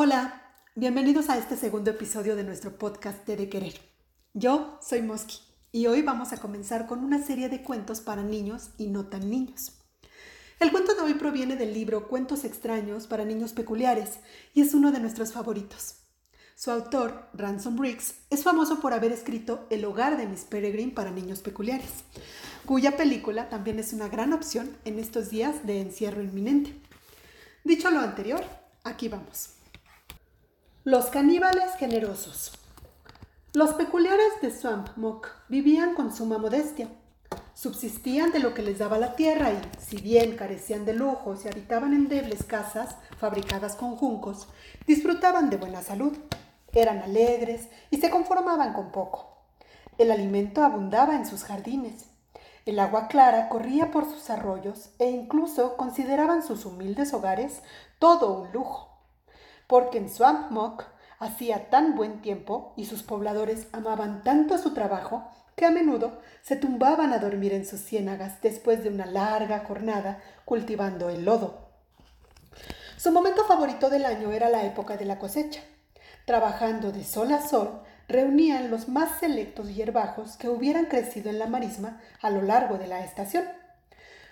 Hola, bienvenidos a este segundo episodio de nuestro podcast de Querer. Yo soy Mosky y hoy vamos a comenzar con una serie de cuentos para niños y no tan niños. El cuento de hoy proviene del libro Cuentos extraños para niños peculiares y es uno de nuestros favoritos. Su autor, Ransom Briggs, es famoso por haber escrito El hogar de Miss Peregrine para niños peculiares, cuya película también es una gran opción en estos días de encierro inminente. Dicho lo anterior, aquí vamos. Los caníbales generosos. Los peculiares de Swamp Mock vivían con suma modestia. Subsistían de lo que les daba la tierra y, si bien carecían de lujos y habitaban en debles casas fabricadas con juncos, disfrutaban de buena salud. Eran alegres y se conformaban con poco. El alimento abundaba en sus jardines. El agua clara corría por sus arroyos e incluso consideraban sus humildes hogares todo un lujo porque en Swamp Mock hacía tan buen tiempo y sus pobladores amaban tanto su trabajo que a menudo se tumbaban a dormir en sus ciénagas después de una larga jornada cultivando el lodo. Su momento favorito del año era la época de la cosecha. Trabajando de sol a sol, reunían los más selectos hierbajos que hubieran crecido en la marisma a lo largo de la estación.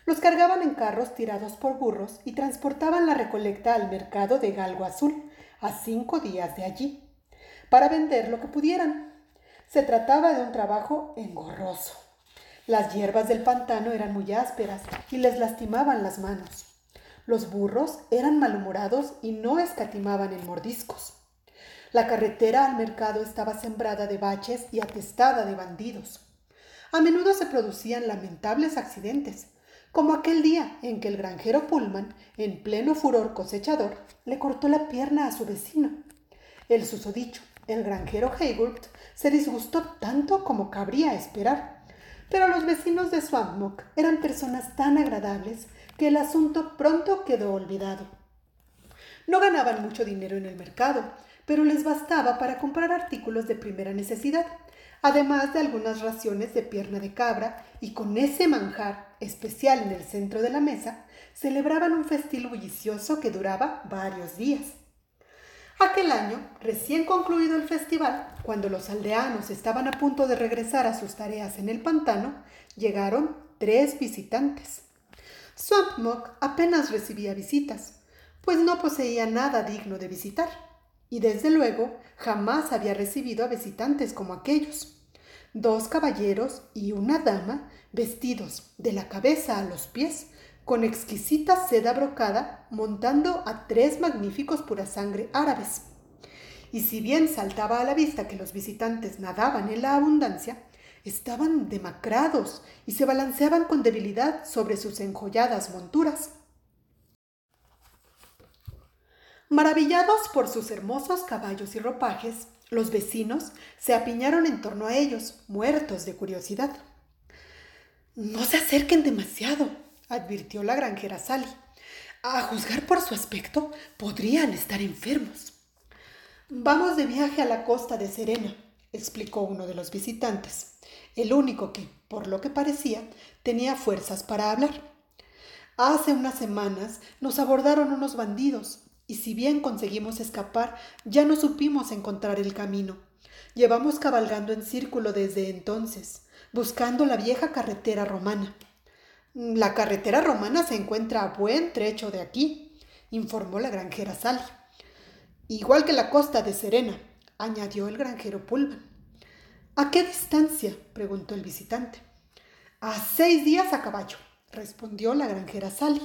Los cargaban en carros tirados por burros y transportaban la recolecta al mercado de Galgo Azul, a cinco días de allí, para vender lo que pudieran. Se trataba de un trabajo engorroso. Las hierbas del pantano eran muy ásperas y les lastimaban las manos. Los burros eran malhumorados y no escatimaban en mordiscos. La carretera al mercado estaba sembrada de baches y atestada de bandidos. A menudo se producían lamentables accidentes, como aquel día en que el granjero Pullman, en pleno furor cosechador, le cortó la pierna a su vecino. El susodicho, el granjero Hayward, se disgustó tanto como cabría esperar. Pero los vecinos de Swampmock eran personas tan agradables que el asunto pronto quedó olvidado. No ganaban mucho dinero en el mercado, pero les bastaba para comprar artículos de primera necesidad, además de algunas raciones de pierna de cabra, y con ese manjar especial en el centro de la mesa, celebraban un festín bullicioso que duraba varios días. Aquel año, recién concluido el festival, cuando los aldeanos estaban a punto de regresar a sus tareas en el pantano, llegaron tres visitantes. Swampmock apenas recibía visitas, pues no poseía nada digno de visitar, y desde luego jamás había recibido a visitantes como aquellos dos caballeros y una dama vestidos de la cabeza a los pies con exquisita seda brocada montando a tres magníficos pura sangre árabes. Y si bien saltaba a la vista que los visitantes nadaban en la abundancia, estaban demacrados y se balanceaban con debilidad sobre sus enjolladas monturas. Maravillados por sus hermosos caballos y ropajes, los vecinos se apiñaron en torno a ellos, muertos de curiosidad. No se acerquen demasiado, advirtió la granjera Sally. A juzgar por su aspecto, podrían estar enfermos. Vamos de viaje a la costa de Serena, explicó uno de los visitantes, el único que, por lo que parecía, tenía fuerzas para hablar. Hace unas semanas nos abordaron unos bandidos y si bien conseguimos escapar, ya no supimos encontrar el camino. Llevamos cabalgando en círculo desde entonces, buscando la vieja carretera romana. La carretera romana se encuentra a buen trecho de aquí, informó la granjera Sally. Igual que la costa de Serena, añadió el granjero Pullman. ¿A qué distancia? preguntó el visitante. A seis días a caballo, respondió la granjera Sally.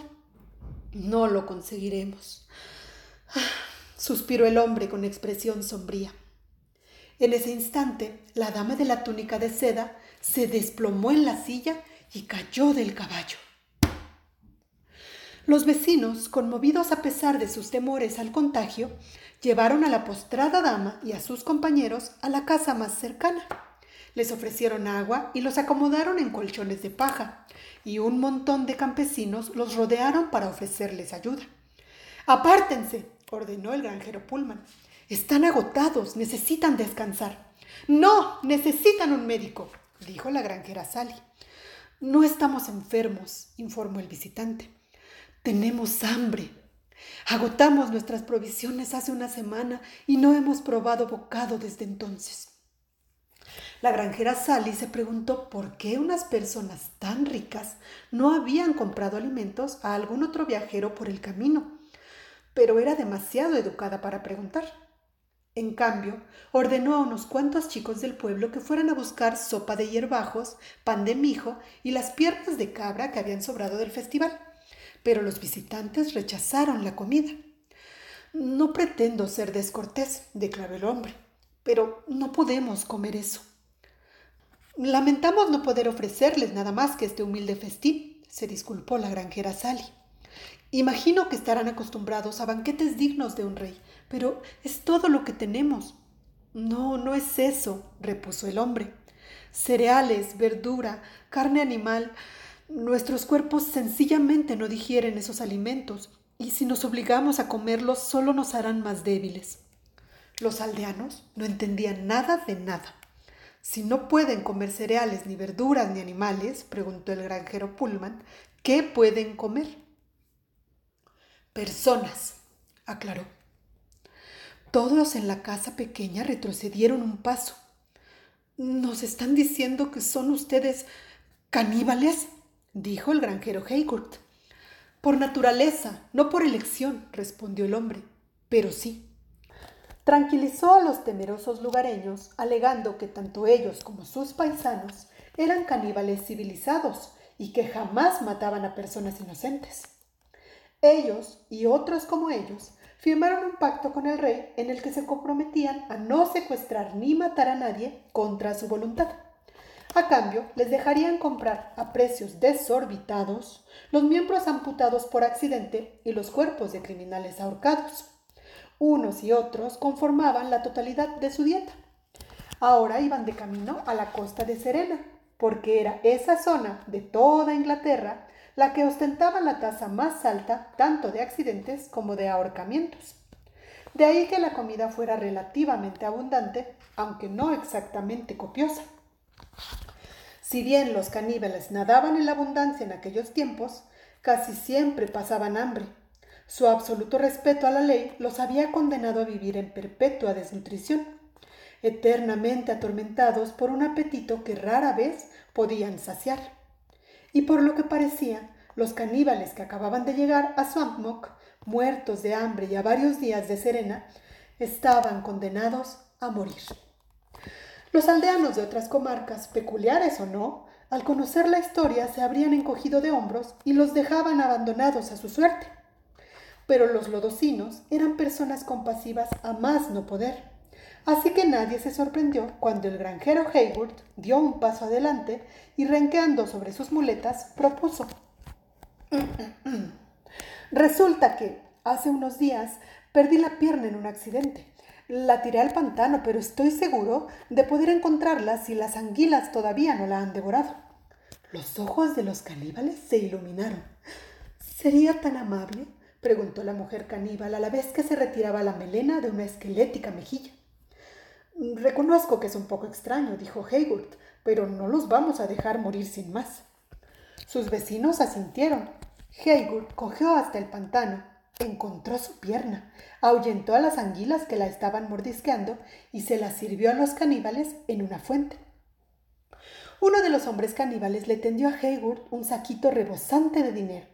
No lo conseguiremos. suspiró el hombre con expresión sombría. En ese instante, la dama de la túnica de seda se desplomó en la silla y cayó del caballo. Los vecinos, conmovidos a pesar de sus temores al contagio, llevaron a la postrada dama y a sus compañeros a la casa más cercana. Les ofrecieron agua y los acomodaron en colchones de paja, y un montón de campesinos los rodearon para ofrecerles ayuda. Apártense, ordenó el granjero Pullman. Están agotados, necesitan descansar. No, necesitan un médico, dijo la granjera Sally. No estamos enfermos, informó el visitante. Tenemos hambre. Agotamos nuestras provisiones hace una semana y no hemos probado bocado desde entonces. La granjera Sally se preguntó por qué unas personas tan ricas no habían comprado alimentos a algún otro viajero por el camino, pero era demasiado educada para preguntar. En cambio, ordenó a unos cuantos chicos del pueblo que fueran a buscar sopa de hierbajos, pan de mijo y las piernas de cabra que habían sobrado del festival. Pero los visitantes rechazaron la comida. No pretendo ser descortés, declaró el hombre, pero no podemos comer eso. Lamentamos no poder ofrecerles nada más que este humilde festín, se disculpó la granjera Sally. Imagino que estarán acostumbrados a banquetes dignos de un rey, pero es todo lo que tenemos. No, no es eso, repuso el hombre. Cereales, verdura, carne animal. Nuestros cuerpos sencillamente no digieren esos alimentos, y si nos obligamos a comerlos solo nos harán más débiles. Los aldeanos no entendían nada de nada. Si no pueden comer cereales, ni verduras, ni animales, preguntó el granjero Pullman, ¿qué pueden comer? Personas, aclaró. Todos en la casa pequeña retrocedieron un paso. ¿Nos están diciendo que son ustedes caníbales? dijo el granjero Haycourt. Por naturaleza, no por elección, respondió el hombre, pero sí. Tranquilizó a los temerosos lugareños, alegando que tanto ellos como sus paisanos eran caníbales civilizados y que jamás mataban a personas inocentes. Ellos y otros como ellos firmaron un pacto con el rey en el que se comprometían a no secuestrar ni matar a nadie contra su voluntad. A cambio, les dejarían comprar a precios desorbitados los miembros amputados por accidente y los cuerpos de criminales ahorcados. Unos y otros conformaban la totalidad de su dieta. Ahora iban de camino a la costa de Serena, porque era esa zona de toda Inglaterra la que ostentaba la tasa más alta tanto de accidentes como de ahorcamientos. De ahí que la comida fuera relativamente abundante, aunque no exactamente copiosa. Si bien los caníbales nadaban en la abundancia en aquellos tiempos, casi siempre pasaban hambre. Su absoluto respeto a la ley los había condenado a vivir en perpetua desnutrición, eternamente atormentados por un apetito que rara vez podían saciar y por lo que parecía, los caníbales que acababan de llegar a Swampmock, muertos de hambre y a varios días de serena, estaban condenados a morir. Los aldeanos de otras comarcas, peculiares o no, al conocer la historia se habrían encogido de hombros y los dejaban abandonados a su suerte. Pero los lodosinos eran personas compasivas a más no poder Así que nadie se sorprendió cuando el granjero Haywood dio un paso adelante y renqueando sobre sus muletas propuso. Resulta que hace unos días perdí la pierna en un accidente. La tiré al pantano, pero estoy seguro de poder encontrarla si las anguilas todavía no la han devorado. Los ojos de los caníbales se iluminaron. ¿Sería tan amable? preguntó la mujer caníbal a la vez que se retiraba la melena de una esquelética mejilla. Reconozco que es un poco extraño, dijo Haywood, pero no los vamos a dejar morir sin más. Sus vecinos asintieron. Haywood cogió hasta el pantano, encontró su pierna, ahuyentó a las anguilas que la estaban mordisqueando y se la sirvió a los caníbales en una fuente. Uno de los hombres caníbales le tendió a Haywood un saquito rebosante de dinero.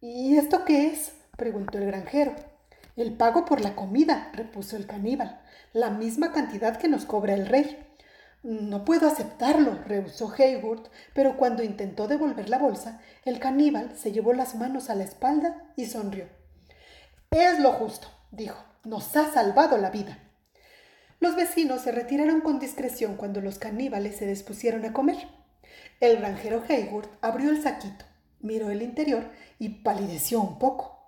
¿Y esto qué es? preguntó el granjero. El pago por la comida, repuso el caníbal la misma cantidad que nos cobra el rey. No puedo aceptarlo, rehusó Haywood, pero cuando intentó devolver la bolsa, el caníbal se llevó las manos a la espalda y sonrió. Es lo justo, dijo, nos ha salvado la vida. Los vecinos se retiraron con discreción cuando los caníbales se dispusieron a comer. El granjero Haywood abrió el saquito, miró el interior y palideció un poco.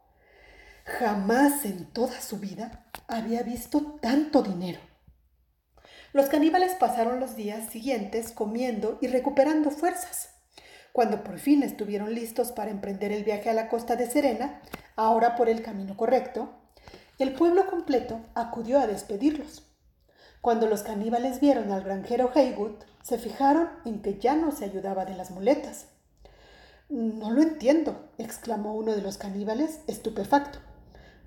Jamás en toda su vida había visto tanto dinero. Los caníbales pasaron los días siguientes comiendo y recuperando fuerzas. Cuando por fin estuvieron listos para emprender el viaje a la costa de Serena, ahora por el camino correcto, el pueblo completo acudió a despedirlos. Cuando los caníbales vieron al granjero Haywood, se fijaron en que ya no se ayudaba de las muletas. No lo entiendo, exclamó uno de los caníbales, estupefacto.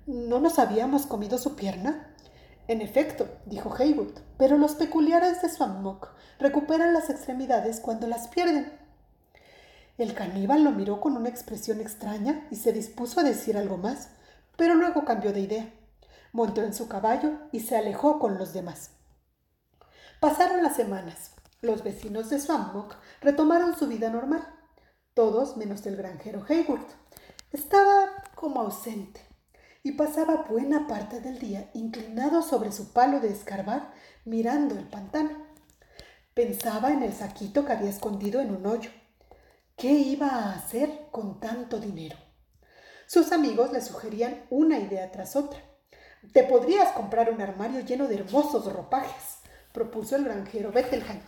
¿No nos habíamos comido su pierna? En efecto, dijo Haywood, pero los peculiares de Swampmock recuperan las extremidades cuando las pierden. El caníbal lo miró con una expresión extraña y se dispuso a decir algo más, pero luego cambió de idea. Montó en su caballo y se alejó con los demás. Pasaron las semanas. Los vecinos de Swampmock retomaron su vida normal. Todos menos el granjero Haywood. Estaba como ausente y pasaba buena parte del día inclinado sobre su palo de escarbar mirando el pantano. Pensaba en el saquito que había escondido en un hoyo. ¿Qué iba a hacer con tanto dinero? Sus amigos le sugerían una idea tras otra. Te podrías comprar un armario lleno de hermosos ropajes, propuso el granjero Bettelheim.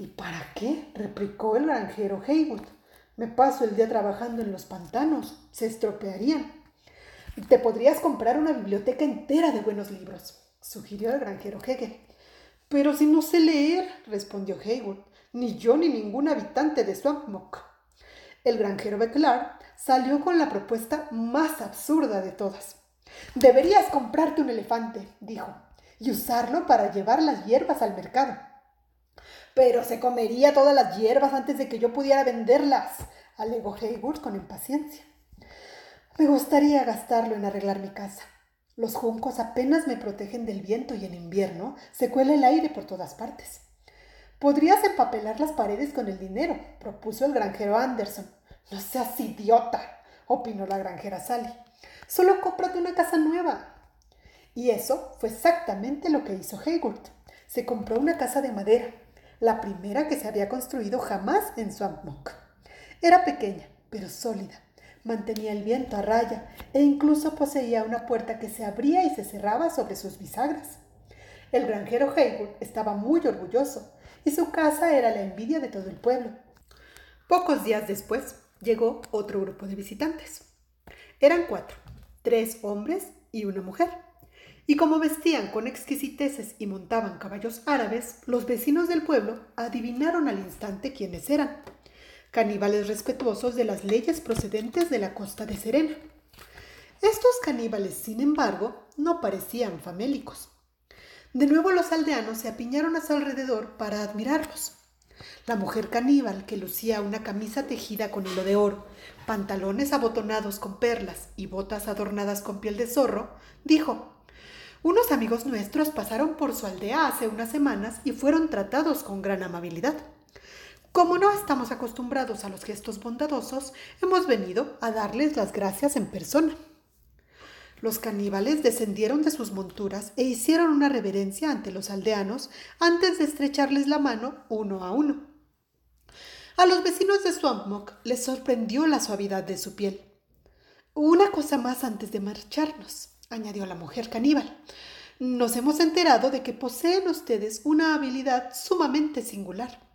¿Y para qué? replicó el granjero Haywood. Me paso el día trabajando en los pantanos, se estropearían. Te podrías comprar una biblioteca entera de buenos libros, sugirió el granjero Hegel. Pero si no sé leer, respondió Haywood, ni yo ni ningún habitante de Swampmock. El granjero Beclar salió con la propuesta más absurda de todas. Deberías comprarte un elefante, dijo, y usarlo para llevar las hierbas al mercado. Pero se comería todas las hierbas antes de que yo pudiera venderlas, alegó Haywood con impaciencia. Me gustaría gastarlo en arreglar mi casa. Los juncos apenas me protegen del viento y en invierno se cuela el aire por todas partes. Podrías empapelar las paredes con el dinero, propuso el granjero Anderson. No seas idiota, opinó la granjera Sally. Solo cómprate una casa nueva. Y eso fue exactamente lo que hizo Haywood. Se compró una casa de madera, la primera que se había construido jamás en Swampmock. Era pequeña, pero sólida mantenía el viento a raya e incluso poseía una puerta que se abría y se cerraba sobre sus bisagras. El granjero Haywood estaba muy orgulloso y su casa era la envidia de todo el pueblo. Pocos días después llegó otro grupo de visitantes. Eran cuatro, tres hombres y una mujer. Y como vestían con exquisiteces y montaban caballos árabes, los vecinos del pueblo adivinaron al instante quiénes eran caníbales respetuosos de las leyes procedentes de la costa de Serena. Estos caníbales, sin embargo, no parecían famélicos. De nuevo los aldeanos se apiñaron a su alrededor para admirarlos. La mujer caníbal, que lucía una camisa tejida con hilo de oro, pantalones abotonados con perlas y botas adornadas con piel de zorro, dijo, Unos amigos nuestros pasaron por su aldea hace unas semanas y fueron tratados con gran amabilidad. Como no estamos acostumbrados a los gestos bondadosos, hemos venido a darles las gracias en persona. Los caníbales descendieron de sus monturas e hicieron una reverencia ante los aldeanos antes de estrecharles la mano uno a uno. A los vecinos de Swampmock les sorprendió la suavidad de su piel. Una cosa más antes de marcharnos, añadió la mujer caníbal. Nos hemos enterado de que poseen ustedes una habilidad sumamente singular.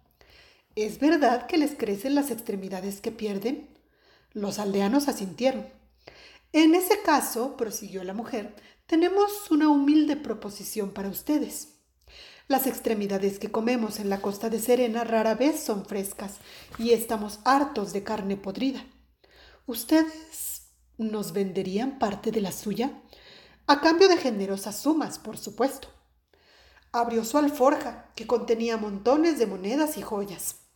¿Es verdad que les crecen las extremidades que pierden? Los aldeanos asintieron. En ese caso, prosiguió la mujer, tenemos una humilde proposición para ustedes. Las extremidades que comemos en la costa de Serena rara vez son frescas y estamos hartos de carne podrida. ¿Ustedes nos venderían parte de la suya? A cambio de generosas sumas, por supuesto. Abrió su alforja, que contenía montones de monedas y joyas.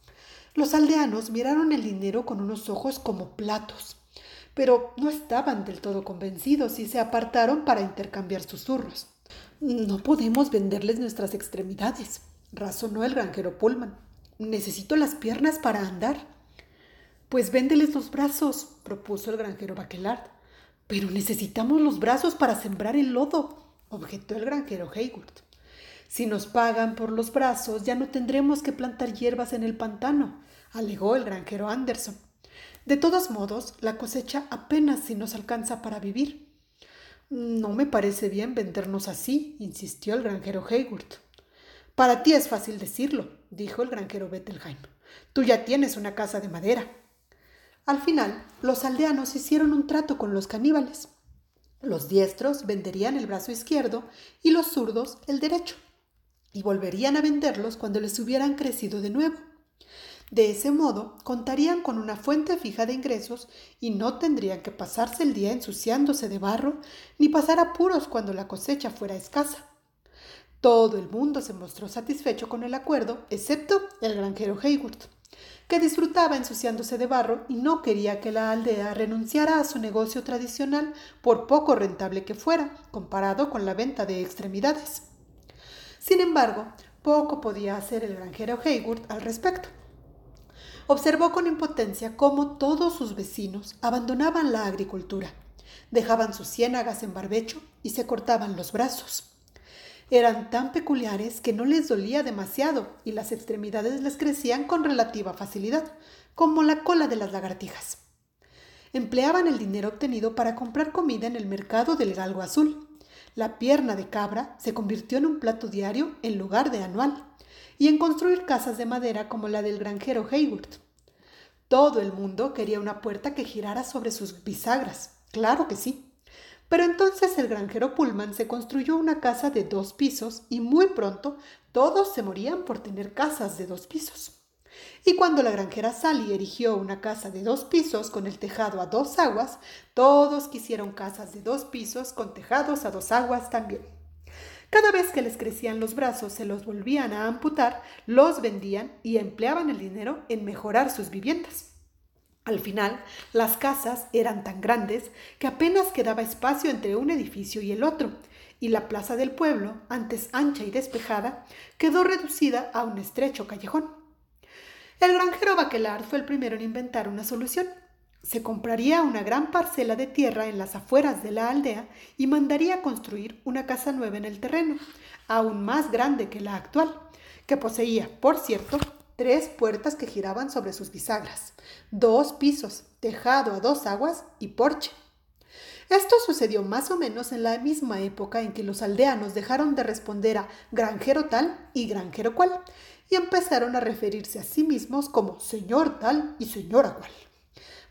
Los aldeanos miraron el dinero con unos ojos como platos, pero no estaban del todo convencidos y se apartaron para intercambiar susurros. No podemos venderles nuestras extremidades, razonó el granjero Pullman. Necesito las piernas para andar. Pues véndeles los brazos, propuso el granjero Baquelard. Pero necesitamos los brazos para sembrar el lodo, objetó el granjero Haywood. Si nos pagan por los brazos, ya no tendremos que plantar hierbas en el pantano, alegó el granjero Anderson. De todos modos, la cosecha apenas si nos alcanza para vivir. No me parece bien vendernos así, insistió el granjero Haywood. Para ti es fácil decirlo, dijo el granjero Bettelheim. Tú ya tienes una casa de madera. Al final, los aldeanos hicieron un trato con los caníbales. Los diestros venderían el brazo izquierdo y los zurdos el derecho y volverían a venderlos cuando les hubieran crecido de nuevo. De ese modo, contarían con una fuente fija de ingresos y no tendrían que pasarse el día ensuciándose de barro ni pasar apuros cuando la cosecha fuera escasa. Todo el mundo se mostró satisfecho con el acuerdo, excepto el granjero Hayworth, que disfrutaba ensuciándose de barro y no quería que la aldea renunciara a su negocio tradicional por poco rentable que fuera, comparado con la venta de extremidades. Sin embargo, poco podía hacer el granjero Hayworth al respecto observó con impotencia cómo todos sus vecinos abandonaban la agricultura, dejaban sus ciénagas en barbecho y se cortaban los brazos. Eran tan peculiares que no les dolía demasiado y las extremidades les crecían con relativa facilidad, como la cola de las lagartijas. Empleaban el dinero obtenido para comprar comida en el mercado del galgo azul. La pierna de cabra se convirtió en un plato diario en lugar de anual y en construir casas de madera como la del granjero Hayworth. Todo el mundo quería una puerta que girara sobre sus bisagras, claro que sí. Pero entonces el granjero Pullman se construyó una casa de dos pisos y muy pronto todos se morían por tener casas de dos pisos. Y cuando la granjera Sally erigió una casa de dos pisos con el tejado a dos aguas, todos quisieron casas de dos pisos con tejados a dos aguas también. Cada vez que les crecían los brazos, se los volvían a amputar, los vendían y empleaban el dinero en mejorar sus viviendas. Al final, las casas eran tan grandes que apenas quedaba espacio entre un edificio y el otro, y la plaza del pueblo, antes ancha y despejada, quedó reducida a un estrecho callejón. El granjero Baquelar fue el primero en inventar una solución. Se compraría una gran parcela de tierra en las afueras de la aldea y mandaría construir una casa nueva en el terreno, aún más grande que la actual, que poseía, por cierto, tres puertas que giraban sobre sus bisagras, dos pisos, tejado a dos aguas y porche. Esto sucedió más o menos en la misma época en que los aldeanos dejaron de responder a granjero tal y granjero cual y empezaron a referirse a sí mismos como señor tal y señora cual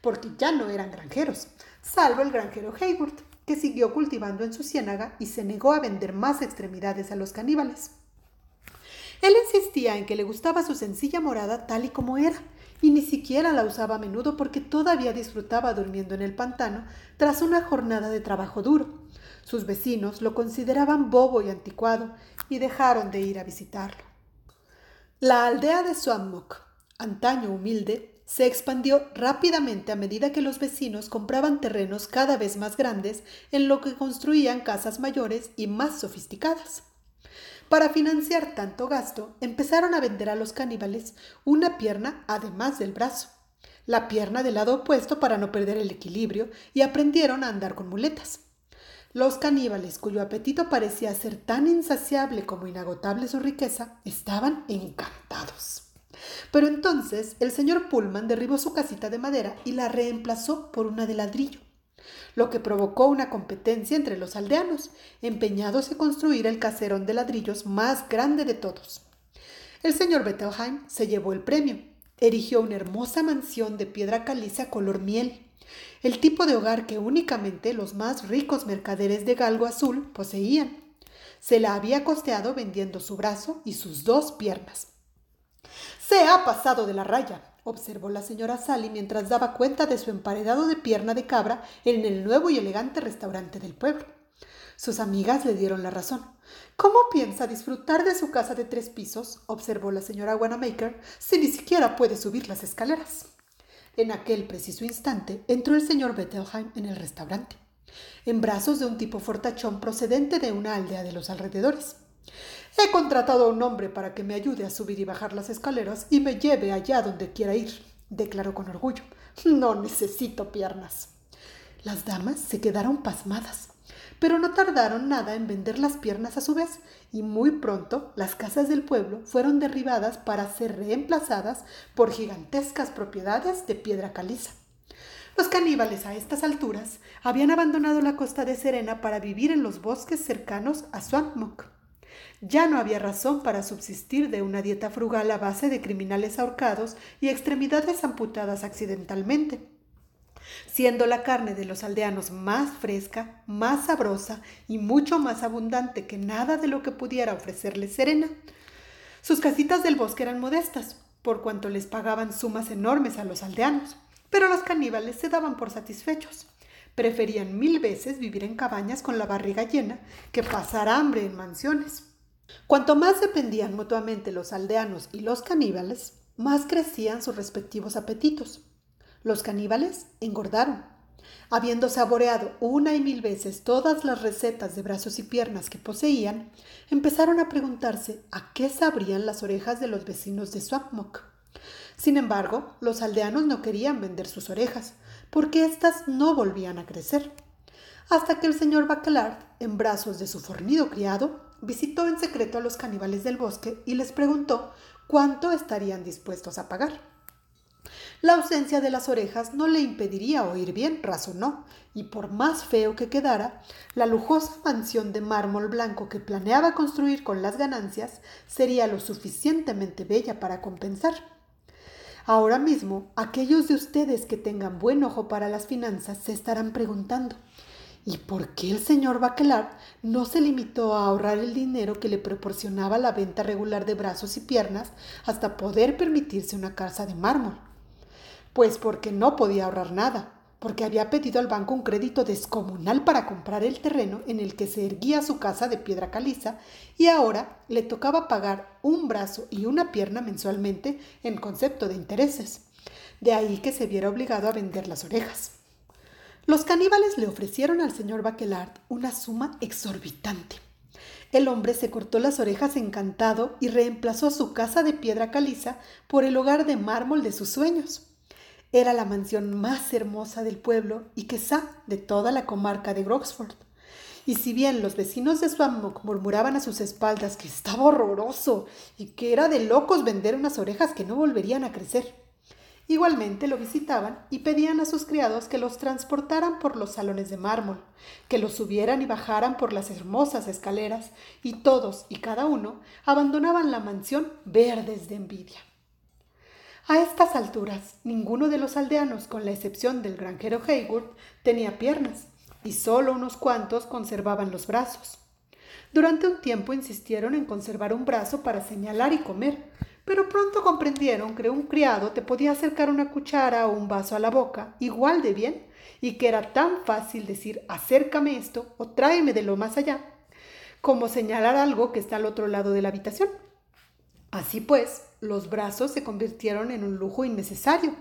porque ya no eran granjeros, salvo el granjero Hayworth, que siguió cultivando en su ciénaga y se negó a vender más extremidades a los caníbales. Él insistía en que le gustaba su sencilla morada tal y como era, y ni siquiera la usaba a menudo porque todavía disfrutaba durmiendo en el pantano tras una jornada de trabajo duro. Sus vecinos lo consideraban bobo y anticuado y dejaron de ir a visitarlo. La aldea de Swampmock, antaño humilde, se expandió rápidamente a medida que los vecinos compraban terrenos cada vez más grandes en lo que construían casas mayores y más sofisticadas. Para financiar tanto gasto, empezaron a vender a los caníbales una pierna además del brazo, la pierna del lado opuesto para no perder el equilibrio, y aprendieron a andar con muletas. Los caníbales, cuyo apetito parecía ser tan insaciable como inagotable su riqueza, estaban encantados. Pero entonces el señor Pullman derribó su casita de madera y la reemplazó por una de ladrillo, lo que provocó una competencia entre los aldeanos, empeñados en construir el caserón de ladrillos más grande de todos. El señor Bettelheim se llevó el premio. Erigió una hermosa mansión de piedra caliza color miel, el tipo de hogar que únicamente los más ricos mercaderes de galgo azul poseían. Se la había costeado vendiendo su brazo y sus dos piernas. Se ha pasado de la raya, observó la señora Sally mientras daba cuenta de su emparedado de pierna de cabra en el nuevo y elegante restaurante del pueblo. Sus amigas le dieron la razón. ¿Cómo piensa disfrutar de su casa de tres pisos? observó la señora Wanamaker, si ni siquiera puede subir las escaleras. En aquel preciso instante entró el señor Bettelheim en el restaurante, en brazos de un tipo fortachón procedente de una aldea de los alrededores. He contratado a un hombre para que me ayude a subir y bajar las escaleras y me lleve allá donde quiera ir, declaró con orgullo. No necesito piernas. Las damas se quedaron pasmadas, pero no tardaron nada en vender las piernas a su vez, y muy pronto las casas del pueblo fueron derribadas para ser reemplazadas por gigantescas propiedades de piedra caliza. Los caníbales a estas alturas habían abandonado la costa de Serena para vivir en los bosques cercanos a Swampmock. Ya no había razón para subsistir de una dieta frugal a base de criminales ahorcados y extremidades amputadas accidentalmente. Siendo la carne de los aldeanos más fresca, más sabrosa y mucho más abundante que nada de lo que pudiera ofrecerles Serena. Sus casitas del bosque eran modestas, por cuanto les pagaban sumas enormes a los aldeanos, pero los caníbales se daban por satisfechos. Preferían mil veces vivir en cabañas con la barriga llena que pasar hambre en mansiones. Cuanto más dependían mutuamente los aldeanos y los caníbales, más crecían sus respectivos apetitos. Los caníbales engordaron. Habiendo saboreado una y mil veces todas las recetas de brazos y piernas que poseían, empezaron a preguntarse a qué sabrían las orejas de los vecinos de Swapmok. Sin embargo, los aldeanos no querían vender sus orejas, porque éstas no volvían a crecer. Hasta que el señor Bacalard, en brazos de su fornido criado, visitó en secreto a los caníbales del bosque y les preguntó cuánto estarían dispuestos a pagar. La ausencia de las orejas no le impediría oír bien, razonó, y por más feo que quedara, la lujosa mansión de mármol blanco que planeaba construir con las ganancias sería lo suficientemente bella para compensar. Ahora mismo, aquellos de ustedes que tengan buen ojo para las finanzas se estarán preguntando, ¿Y por qué el señor Baquelard no se limitó a ahorrar el dinero que le proporcionaba la venta regular de brazos y piernas hasta poder permitirse una casa de mármol? Pues porque no podía ahorrar nada, porque había pedido al banco un crédito descomunal para comprar el terreno en el que se erguía su casa de piedra caliza y ahora le tocaba pagar un brazo y una pierna mensualmente en concepto de intereses. De ahí que se viera obligado a vender las orejas. Los caníbales le ofrecieron al señor Baquelard una suma exorbitante. El hombre se cortó las orejas encantado y reemplazó su casa de piedra caliza por el hogar de mármol de sus sueños. Era la mansión más hermosa del pueblo y quizá de toda la comarca de Groxford. Y si bien los vecinos de Swampmock murmuraban a sus espaldas que estaba horroroso y que era de locos vender unas orejas que no volverían a crecer, Igualmente lo visitaban y pedían a sus criados que los transportaran por los salones de mármol, que los subieran y bajaran por las hermosas escaleras, y todos y cada uno abandonaban la mansión verdes de envidia. A estas alturas, ninguno de los aldeanos, con la excepción del granjero Haywood, tenía piernas, y solo unos cuantos conservaban los brazos. Durante un tiempo insistieron en conservar un brazo para señalar y comer, pero pronto comprendieron que un criado te podía acercar una cuchara o un vaso a la boca igual de bien y que era tan fácil decir acércame esto o tráeme de lo más allá como señalar algo que está al otro lado de la habitación. Así pues, los brazos se convirtieron en un lujo innecesario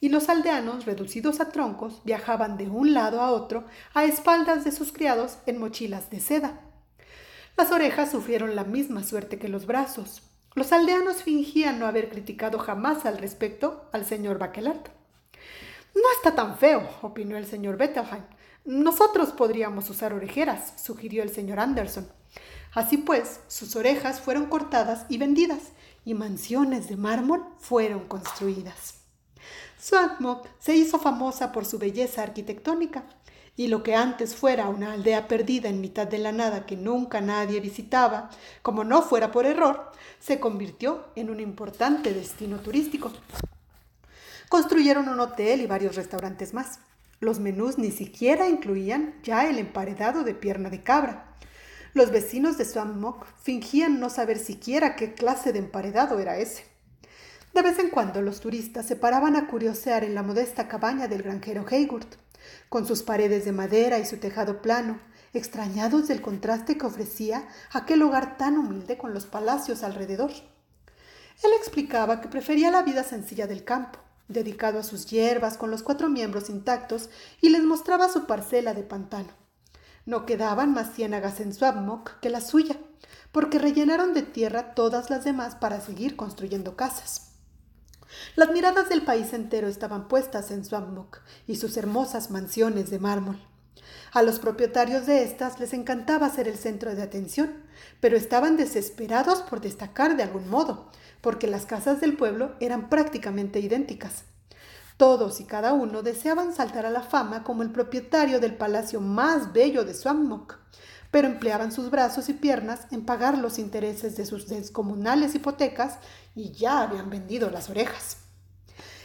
y los aldeanos, reducidos a troncos, viajaban de un lado a otro a espaldas de sus criados en mochilas de seda. Las orejas sufrieron la misma suerte que los brazos. Los aldeanos fingían no haber criticado jamás al respecto al señor Baquelart. No está tan feo, opinó el señor Bettelheim. Nosotros podríamos usar orejeras, sugirió el señor Anderson. Así pues, sus orejas fueron cortadas y vendidas, y mansiones de mármol fueron construidas. Swanmok se hizo famosa por su belleza arquitectónica y lo que antes fuera una aldea perdida en mitad de la nada que nunca nadie visitaba, como no fuera por error, se convirtió en un importante destino turístico. Construyeron un hotel y varios restaurantes más. Los menús ni siquiera incluían ya el emparedado de pierna de cabra. Los vecinos de Swampmock fingían no saber siquiera qué clase de emparedado era ese. De vez en cuando los turistas se paraban a curiosear en la modesta cabaña del granjero Haywood con sus paredes de madera y su tejado plano, extrañados del contraste que ofrecía aquel hogar tan humilde con los palacios alrededor. Él explicaba que prefería la vida sencilla del campo, dedicado a sus hierbas con los cuatro miembros intactos, y les mostraba su parcela de pantano. No quedaban más ciénagas en Swabmock que la suya, porque rellenaron de tierra todas las demás para seguir construyendo casas. Las miradas del país entero estaban puestas en Swampmock y sus hermosas mansiones de mármol. A los propietarios de estas les encantaba ser el centro de atención, pero estaban desesperados por destacar de algún modo, porque las casas del pueblo eran prácticamente idénticas. Todos y cada uno deseaban saltar a la fama como el propietario del palacio más bello de Swampmock, pero empleaban sus brazos y piernas en pagar los intereses de sus descomunales hipotecas y ya habían vendido las orejas.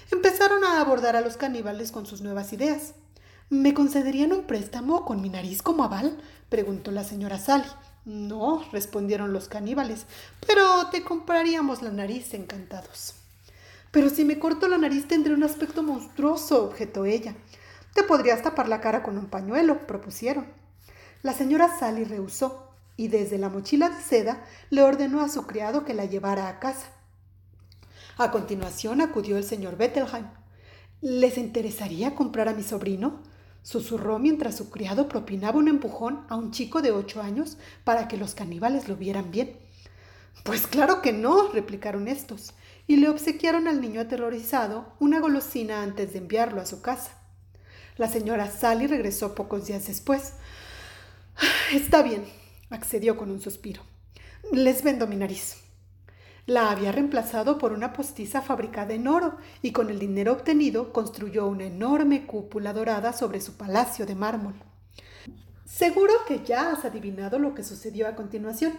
Empezaron a abordar a los caníbales con sus nuevas ideas. ¿Me concederían un préstamo con mi nariz como aval? preguntó la señora Sally. No, respondieron los caníbales, pero te compraríamos la nariz encantados. Pero si me corto la nariz tendré un aspecto monstruoso, objetó ella. Te podrías tapar la cara con un pañuelo, propusieron. La señora Sally rehusó y desde la mochila de seda le ordenó a su criado que la llevara a casa. A continuación acudió el señor Bettelheim. ¿Les interesaría comprar a mi sobrino? susurró mientras su criado propinaba un empujón a un chico de ocho años para que los caníbales lo vieran bien. Pues claro que no, replicaron estos, y le obsequiaron al niño aterrorizado una golosina antes de enviarlo a su casa. La señora Sally regresó pocos días después. Está bien, accedió con un suspiro. Les vendo mi nariz. La había reemplazado por una postiza fabricada en oro y con el dinero obtenido construyó una enorme cúpula dorada sobre su palacio de mármol. Seguro que ya has adivinado lo que sucedió a continuación.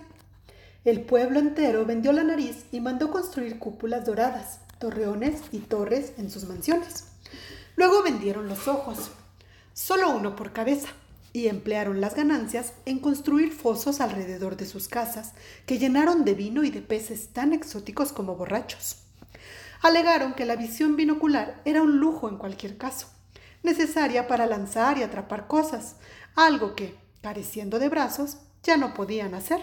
El pueblo entero vendió la nariz y mandó construir cúpulas doradas, torreones y torres en sus mansiones. Luego vendieron los ojos, solo uno por cabeza, y emplearon las ganancias en construir fosos alrededor de sus casas, que llenaron de vino y de peces tan exóticos como borrachos. Alegaron que la visión binocular era un lujo en cualquier caso, necesaria para lanzar y atrapar cosas, algo que, careciendo de brazos, ya no podían hacer,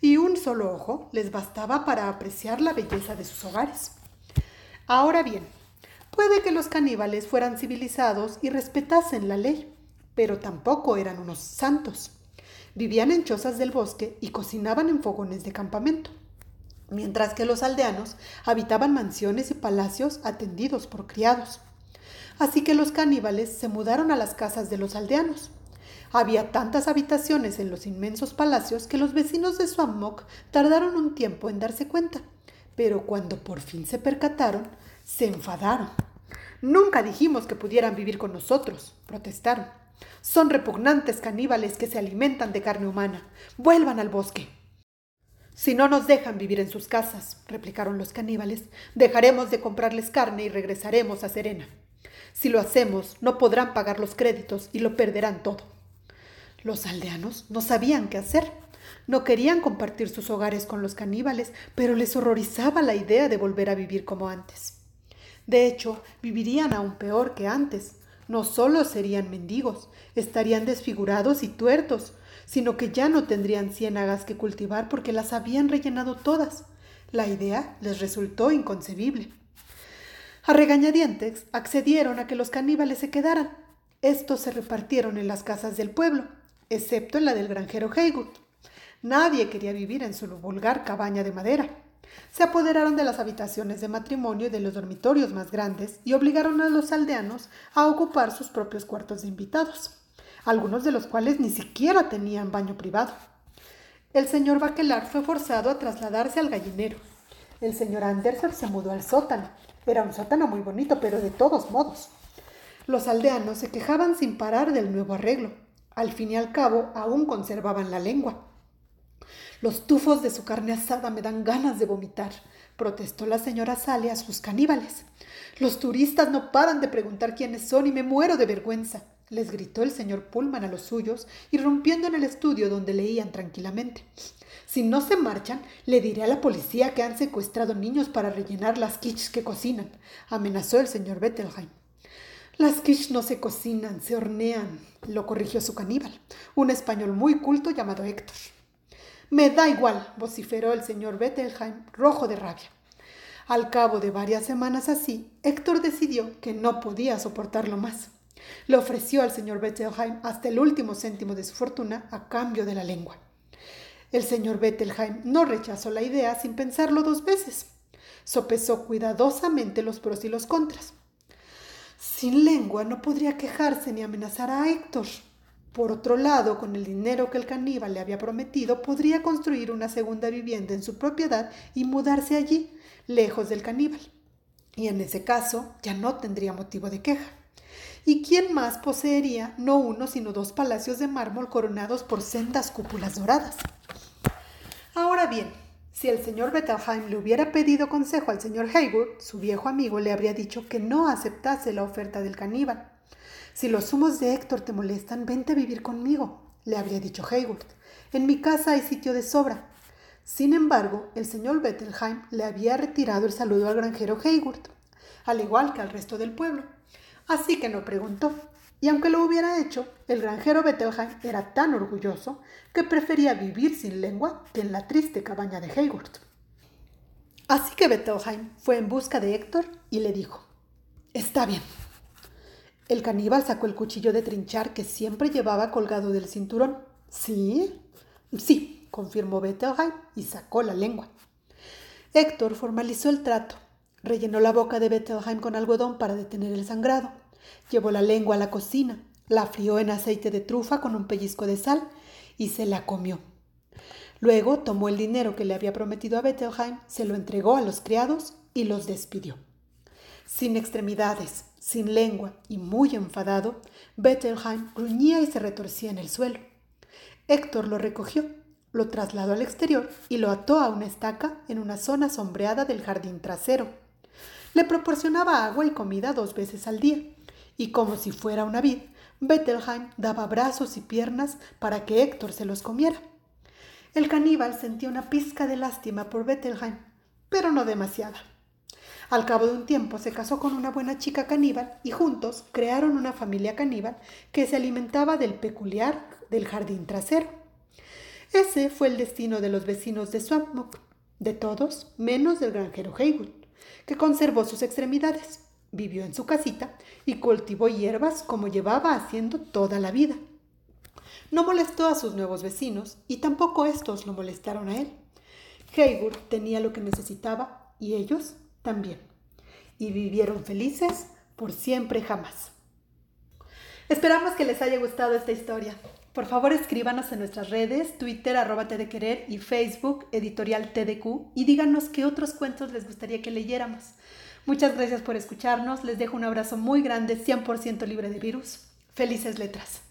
y un solo ojo les bastaba para apreciar la belleza de sus hogares. Ahora bien, puede que los caníbales fueran civilizados y respetasen la ley, pero tampoco eran unos santos. Vivían en chozas del bosque y cocinaban en fogones de campamento, mientras que los aldeanos habitaban mansiones y palacios atendidos por criados. Así que los caníbales se mudaron a las casas de los aldeanos. Había tantas habitaciones en los inmensos palacios que los vecinos de Swammok tardaron un tiempo en darse cuenta, pero cuando por fin se percataron, se enfadaron. Nunca dijimos que pudieran vivir con nosotros, protestaron. Son repugnantes caníbales que se alimentan de carne humana. Vuelvan al bosque. Si no nos dejan vivir en sus casas, replicaron los caníbales, dejaremos de comprarles carne y regresaremos a Serena. Si lo hacemos, no podrán pagar los créditos y lo perderán todo. Los aldeanos no sabían qué hacer. No querían compartir sus hogares con los caníbales, pero les horrorizaba la idea de volver a vivir como antes. De hecho, vivirían aún peor que antes, no solo serían mendigos, estarían desfigurados y tuertos, sino que ya no tendrían ciénagas que cultivar porque las habían rellenado todas. La idea les resultó inconcebible. A regañadientes accedieron a que los caníbales se quedaran. Estos se repartieron en las casas del pueblo, excepto en la del granjero Haywood. Nadie quería vivir en su vulgar cabaña de madera. Se apoderaron de las habitaciones de matrimonio y de los dormitorios más grandes y obligaron a los aldeanos a ocupar sus propios cuartos de invitados, algunos de los cuales ni siquiera tenían baño privado. El señor Baquelar fue forzado a trasladarse al gallinero. El señor Anderson se mudó al sótano. Era un sótano muy bonito, pero de todos modos. Los aldeanos se quejaban sin parar del nuevo arreglo. Al fin y al cabo, aún conservaban la lengua. Los tufos de su carne asada me dan ganas de vomitar, protestó la señora Sally a sus caníbales. Los turistas no paran de preguntar quiénes son y me muero de vergüenza, les gritó el señor Pullman a los suyos, irrumpiendo en el estudio donde leían tranquilamente. Si no se marchan, le diré a la policía que han secuestrado niños para rellenar las quiches que cocinan, amenazó el señor Bettelheim. Las quiches no se cocinan, se hornean, lo corrigió su caníbal, un español muy culto llamado Héctor. Me da igual, vociferó el señor Bettelheim, rojo de rabia. Al cabo de varias semanas así, Héctor decidió que no podía soportarlo más. Le ofreció al señor Bettelheim hasta el último céntimo de su fortuna a cambio de la lengua. El señor Bettelheim no rechazó la idea sin pensarlo dos veces. Sopesó cuidadosamente los pros y los contras. Sin lengua no podría quejarse ni amenazar a Héctor. Por otro lado, con el dinero que el caníbal le había prometido, podría construir una segunda vivienda en su propiedad y mudarse allí, lejos del caníbal. Y en ese caso ya no tendría motivo de queja. ¿Y quién más poseería no uno sino dos palacios de mármol coronados por sendas cúpulas doradas? Ahora bien, si el señor Bettelheim le hubiera pedido consejo al señor Haywood, su viejo amigo le habría dicho que no aceptase la oferta del caníbal. Si los humos de Héctor te molestan, vente a vivir conmigo, le habría dicho Hayward. En mi casa hay sitio de sobra. Sin embargo, el señor Bettelheim le había retirado el saludo al granjero Hayward al igual que al resto del pueblo. Así que no preguntó. Y aunque lo hubiera hecho, el granjero Bettelheim era tan orgulloso que prefería vivir sin lengua que en la triste cabaña de Hayward. Así que Bettelheim fue en busca de Héctor y le dijo, Está bien. El caníbal sacó el cuchillo de trinchar que siempre llevaba colgado del cinturón. ¿Sí? Sí, confirmó Bettelheim y sacó la lengua. Héctor formalizó el trato. Rellenó la boca de Bettelheim con algodón para detener el sangrado. Llevó la lengua a la cocina, la frió en aceite de trufa con un pellizco de sal y se la comió. Luego tomó el dinero que le había prometido a Bettelheim, se lo entregó a los criados y los despidió. Sin extremidades, sin lengua y muy enfadado, Bettelheim gruñía y se retorcía en el suelo. Héctor lo recogió, lo trasladó al exterior y lo ató a una estaca en una zona sombreada del jardín trasero. Le proporcionaba agua y comida dos veces al día, y como si fuera una vid, Bettelheim daba brazos y piernas para que Héctor se los comiera. El caníbal sentía una pizca de lástima por Bettelheim, pero no demasiada. Al cabo de un tiempo se casó con una buena chica caníbal y juntos crearon una familia caníbal que se alimentaba del peculiar del jardín trasero. Ese fue el destino de los vecinos de Swampmook, de todos menos del granjero Haywood, que conservó sus extremidades, vivió en su casita y cultivó hierbas como llevaba haciendo toda la vida. No molestó a sus nuevos vecinos y tampoco estos lo molestaron a él. Haywood tenía lo que necesitaba y ellos también. Y vivieron felices por siempre jamás. Esperamos que les haya gustado esta historia. Por favor, escríbanos en nuestras redes, Twitter, arroba de querer y Facebook, editorial TDQ, y díganos qué otros cuentos les gustaría que leyéramos. Muchas gracias por escucharnos. Les dejo un abrazo muy grande, 100% libre de virus. Felices letras.